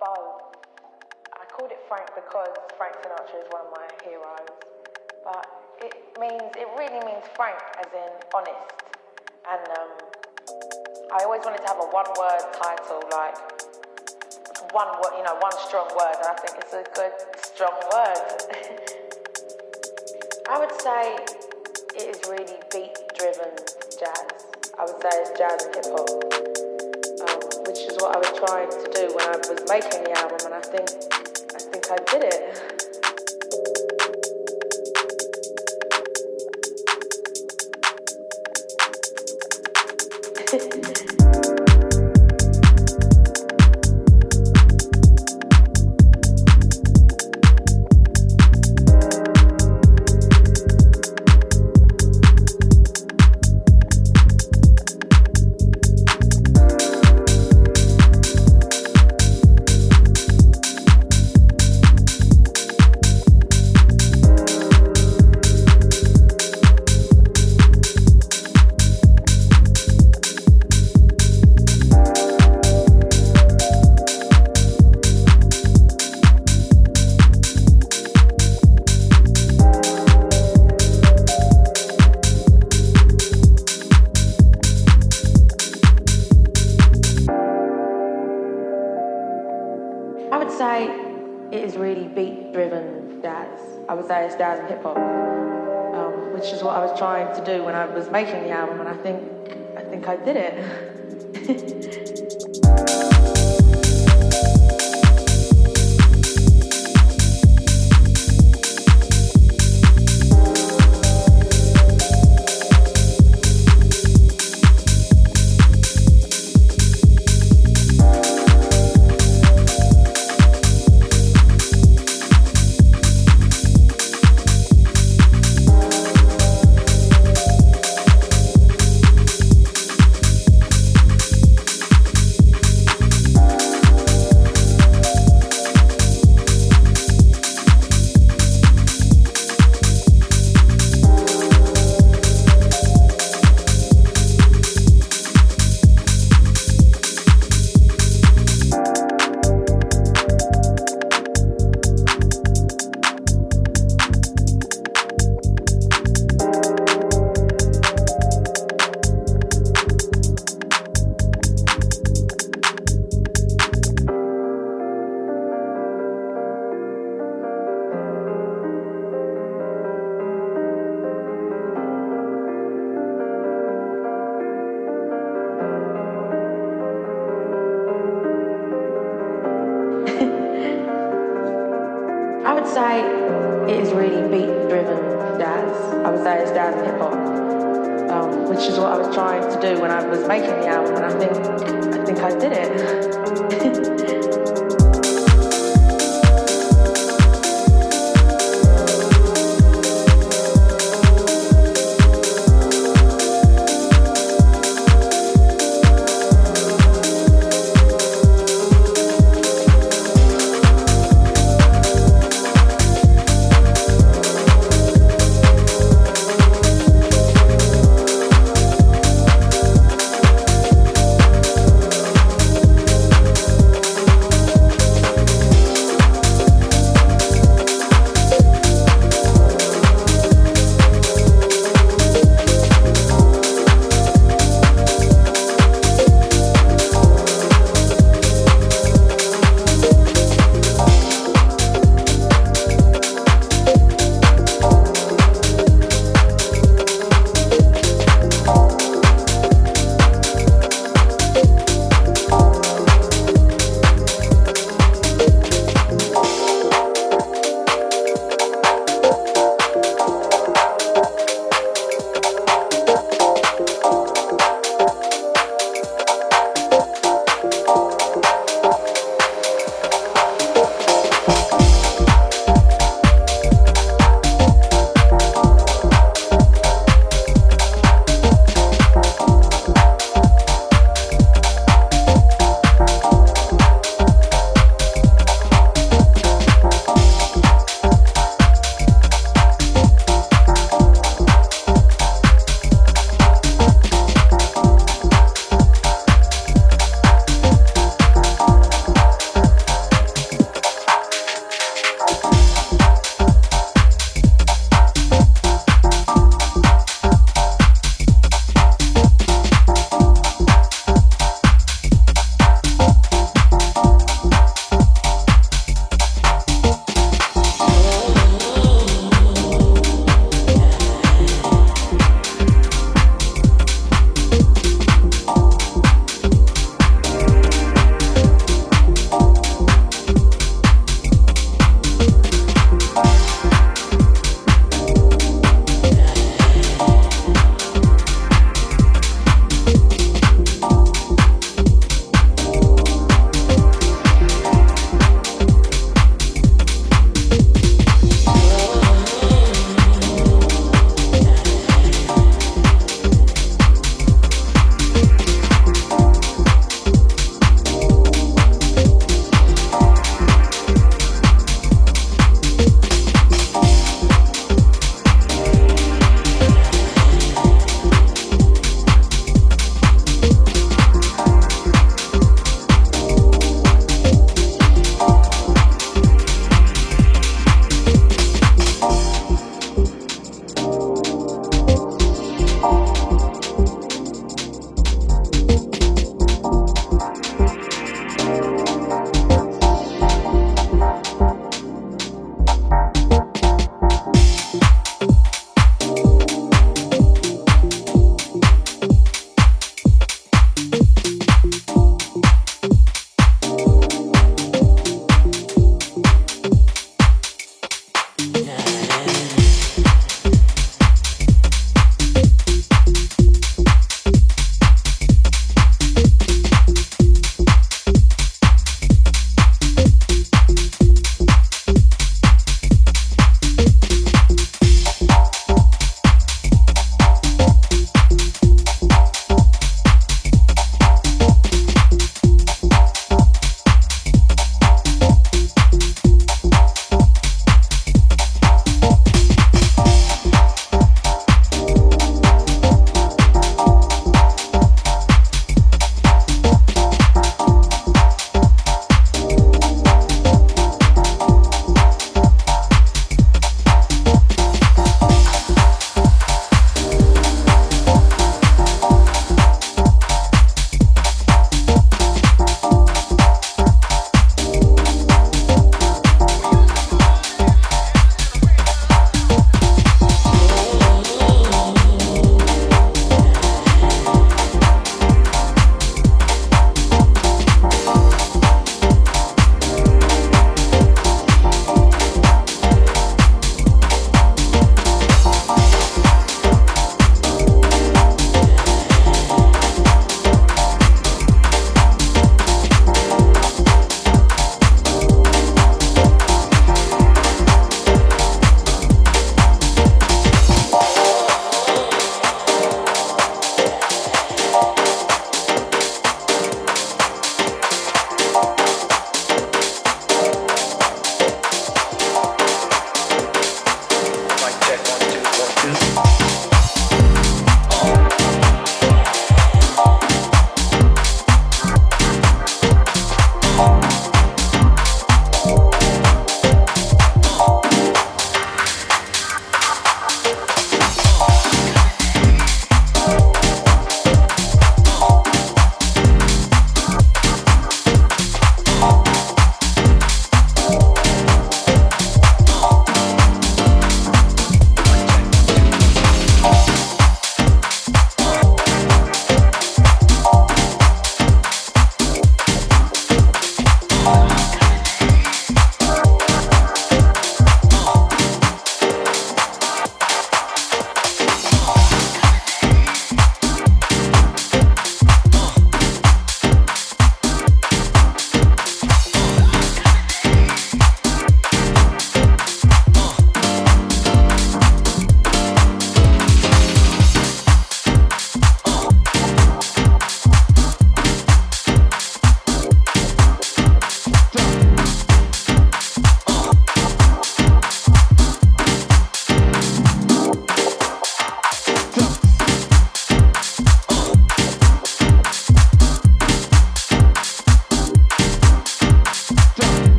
both. I called it Frank because Frank Sinatra is one of my heroes. But it means, it really means frank, as in honest. And um, I always wanted to have a one word title, like one word, you know, one strong word, and I think it's a good, strong word. I would say it is really beat driven jazz. I would say it's jazz and hip hop, what I was trying to do when I was making the album, and I think I think I did it.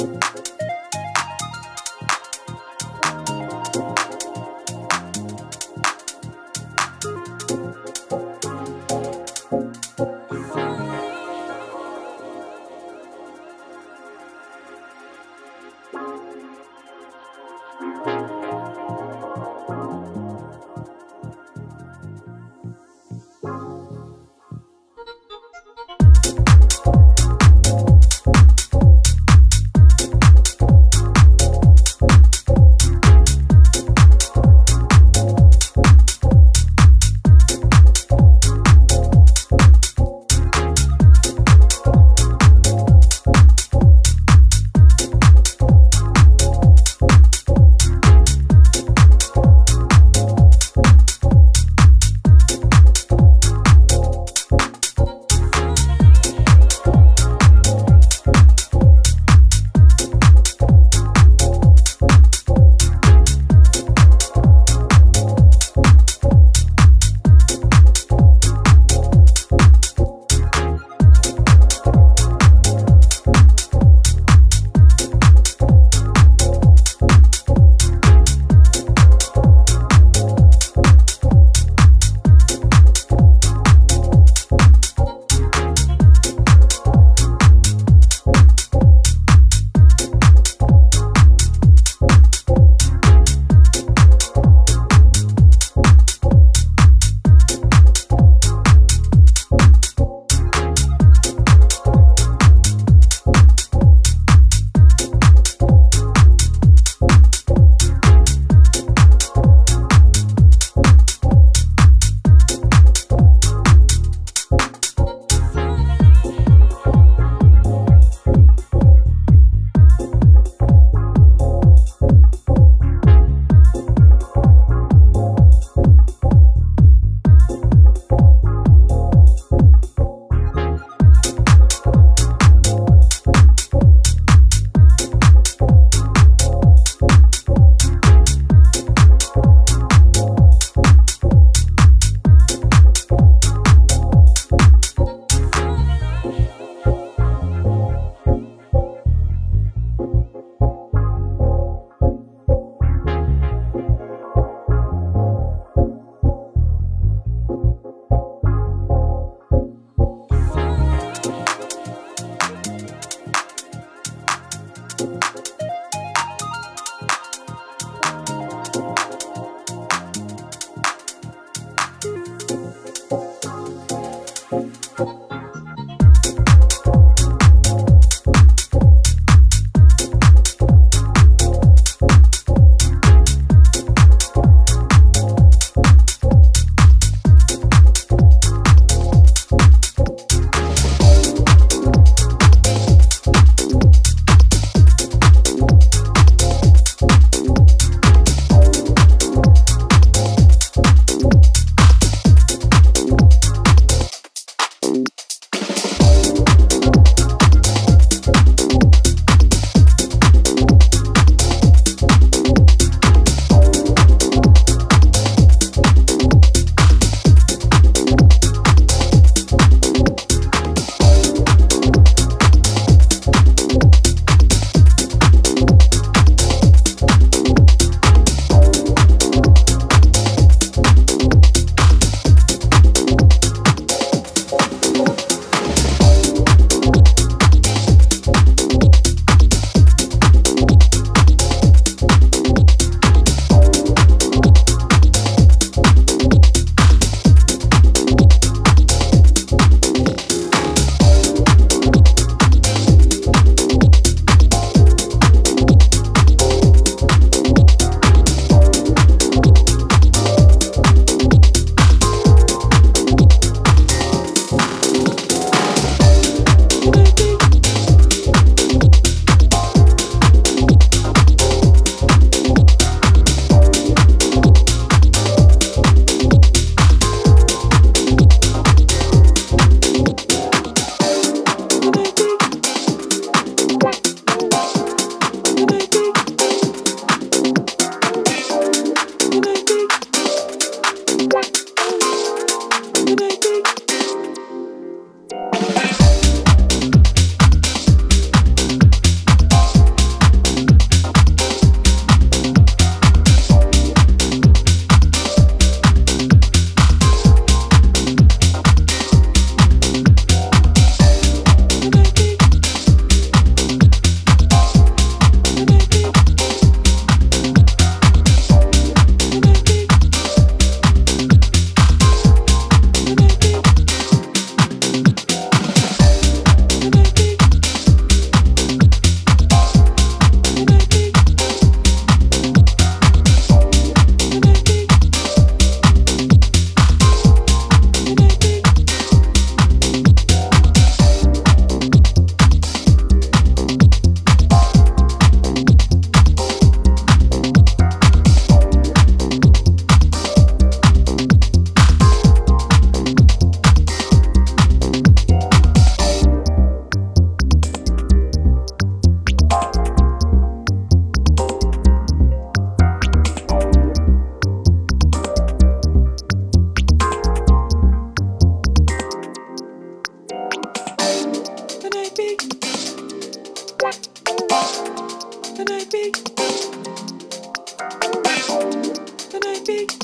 you. The 90. The 90.